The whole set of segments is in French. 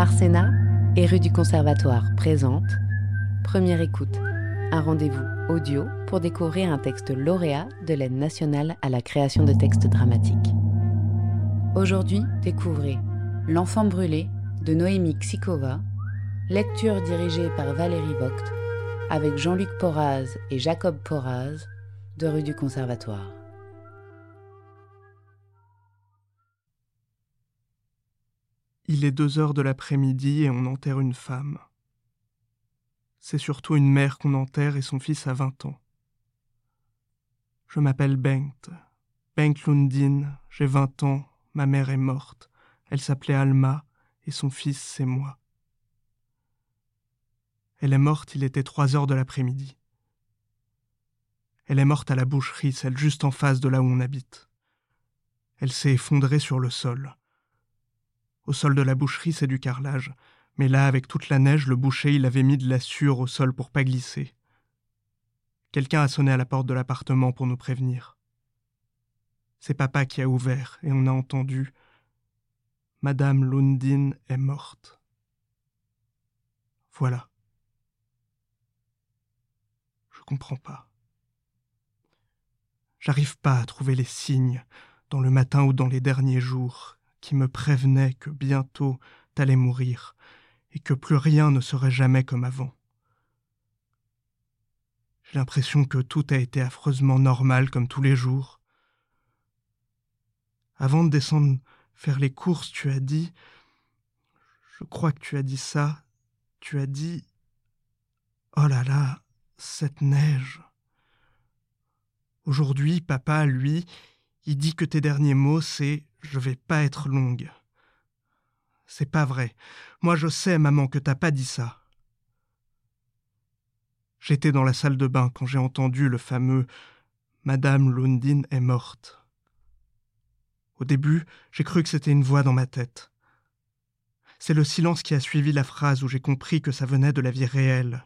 Arsena et rue du Conservatoire présente Première écoute, un rendez-vous audio pour découvrir un texte lauréat de l'aide nationale à la création de textes dramatiques. Aujourd'hui, découvrez L'enfant brûlé de Noémie Ksikova, lecture dirigée par Valérie Vogt, avec Jean-Luc Porraz et Jacob Porraz de rue du Conservatoire. Il est deux heures de l'après-midi et on enterre une femme. C'est surtout une mère qu'on enterre et son fils a vingt ans. Je m'appelle Bengt. Bengt Lundin, j'ai vingt ans, ma mère est morte. Elle s'appelait Alma et son fils c'est moi. Elle est morte, il était trois heures de l'après-midi. Elle est morte à la boucherie, celle juste en face de là où on habite. Elle s'est effondrée sur le sol. Au sol de la boucherie, c'est du carrelage. Mais là, avec toute la neige, le boucher, il avait mis de la sûre au sol pour pas glisser. Quelqu'un a sonné à la porte de l'appartement pour nous prévenir. C'est papa qui a ouvert, et on a entendu Madame Lundin est morte. Voilà. Je comprends pas. J'arrive pas à trouver les signes, dans le matin ou dans les derniers jours, qui me prévenait que bientôt t'allais mourir, et que plus rien ne serait jamais comme avant. J'ai l'impression que tout a été affreusement normal comme tous les jours. Avant de descendre faire les courses, tu as dit. Je crois que tu as dit ça. Tu as dit. Oh là là, cette neige. Aujourd'hui, papa, lui, il dit que tes derniers mots, c'est je vais pas être longue. C'est pas vrai. Moi je sais, maman, que t'as pas dit ça. J'étais dans la salle de bain quand j'ai entendu le fameux Madame Lundin est morte. Au début, j'ai cru que c'était une voix dans ma tête. C'est le silence qui a suivi la phrase où j'ai compris que ça venait de la vie réelle.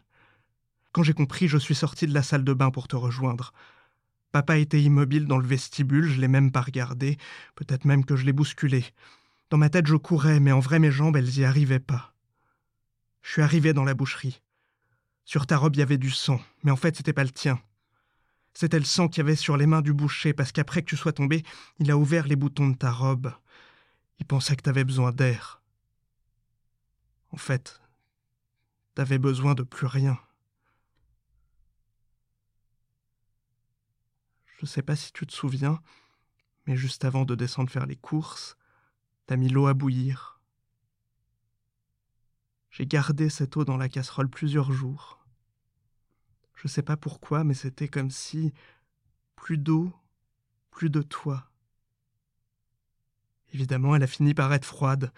Quand j'ai compris, je suis sorti de la salle de bain pour te rejoindre. Papa était immobile dans le vestibule, je l'ai même pas regardé, peut-être même que je l'ai bousculé. Dans ma tête, je courais, mais en vrai, mes jambes, elles y arrivaient pas. Je suis arrivé dans la boucherie. Sur ta robe, il y avait du sang, mais en fait, c'était pas le tien. C'était le sang qu'il y avait sur les mains du boucher, parce qu'après que tu sois tombé, il a ouvert les boutons de ta robe. Il pensait que t'avais besoin d'air. En fait, t'avais besoin de plus rien. Je sais pas si tu te souviens, mais juste avant de descendre faire les courses, t'as mis l'eau à bouillir. J'ai gardé cette eau dans la casserole plusieurs jours. Je sais pas pourquoi, mais c'était comme si plus d'eau, plus de toi. Évidemment, elle a fini par être froide.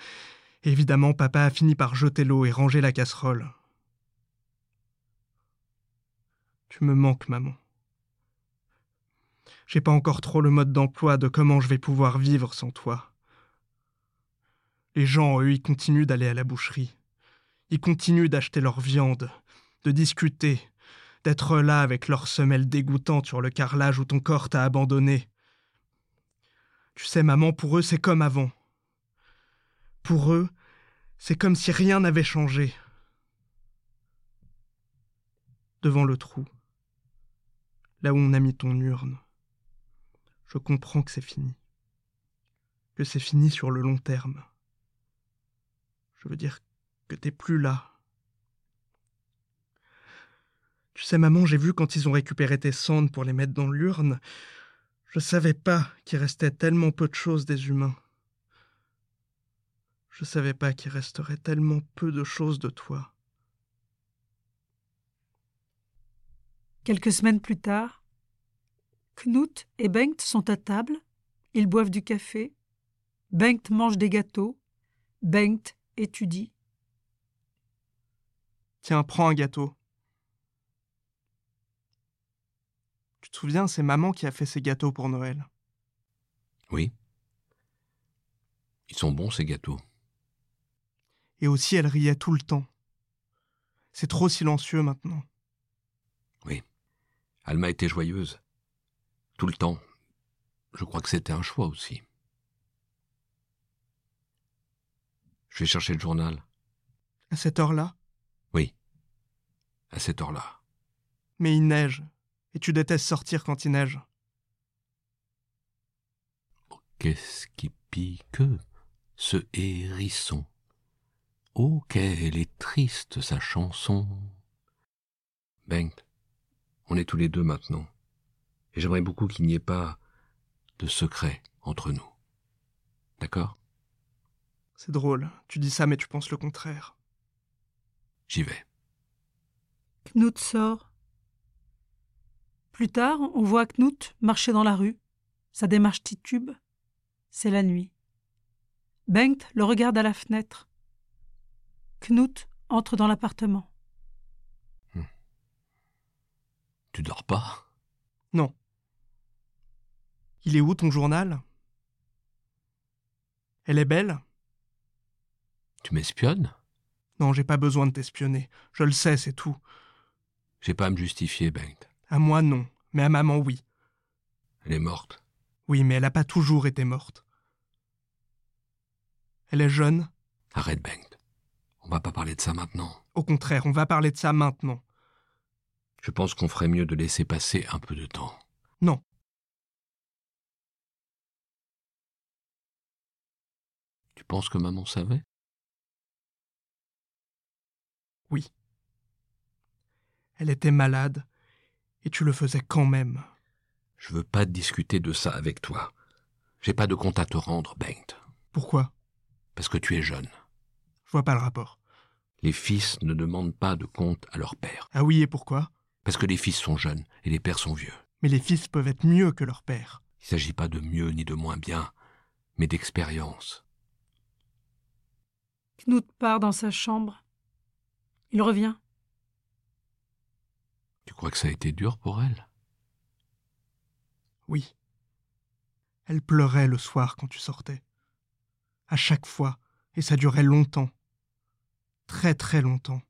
Évidemment, papa a fini par jeter l'eau et ranger la casserole. Tu me manques, maman. J'ai pas encore trop le mode d'emploi de comment je vais pouvoir vivre sans toi. Les gens, eux, ils continuent d'aller à la boucherie. Ils continuent d'acheter leur viande, de discuter, d'être là avec leurs semelles dégoûtantes sur le carrelage où ton corps t'a abandonné. Tu sais, maman, pour eux, c'est comme avant. Pour eux, c'est comme si rien n'avait changé. Devant le trou, là où on a mis ton urne je comprends que c'est fini. Que c'est fini sur le long terme. Je veux dire que t'es plus là. Tu sais, maman, j'ai vu quand ils ont récupéré tes cendres pour les mettre dans l'urne, je savais pas qu'il restait tellement peu de choses des humains. Je savais pas qu'il resterait tellement peu de choses de toi. Quelques semaines plus tard, Knut et Bengt sont à table, ils boivent du café, Bengt mange des gâteaux, Bengt étudie. Tiens, prends un gâteau. Tu te souviens, c'est maman qui a fait ces gâteaux pour Noël. Oui. Ils sont bons, ces gâteaux. Et aussi, elle riait tout le temps. C'est trop silencieux maintenant. Oui. Alma était joyeuse. Tout le temps. Je crois que c'était un choix aussi. Je vais chercher le journal. À cette heure-là? Oui. À cette heure-là. Mais il neige, et tu détestes sortir quand il neige. Qu'est-ce qui pique ce hérisson? Oh, quelle est triste sa chanson Bengt, on est tous les deux maintenant, et j'aimerais beaucoup qu'il n'y ait pas de secret entre nous. D'accord? C'est drôle, tu dis ça mais tu penses le contraire. J'y vais. Knut sort. Plus tard, on voit Knut marcher dans la rue. Sa démarche titube. C'est la nuit. Bengt le regarde à la fenêtre. Knut entre dans l'appartement. Tu dors pas? Non. Il est où ton journal? Elle est belle? Tu m'espionnes? Non, j'ai pas besoin de t'espionner. Je le sais, c'est tout. J'ai pas à me justifier, Bengt. À moi, non. Mais à maman, oui. Elle est morte. Oui, mais elle a pas toujours été morte. Elle est jeune? Arrête, Bengt. On va pas parler de ça maintenant. Au contraire, on va parler de ça maintenant. Je pense qu'on ferait mieux de laisser passer un peu de temps. Non. Penses que maman savait? Oui. Elle était malade, et tu le faisais quand même. Je veux pas discuter de ça avec toi. J'ai pas de compte à te rendre, Bengt. Pourquoi? Parce que tu es jeune. Je vois pas le rapport. Les fils ne demandent pas de compte à leur père. Ah oui, et pourquoi? Parce que les fils sont jeunes et les pères sont vieux. Mais les fils peuvent être mieux que leur père. Il s'agit pas de mieux ni de moins bien, mais d'expérience. Knut part dans sa chambre. Il revient. Tu crois que ça a été dur pour elle? Oui. Elle pleurait le soir quand tu sortais. À chaque fois, et ça durait longtemps. Très très longtemps.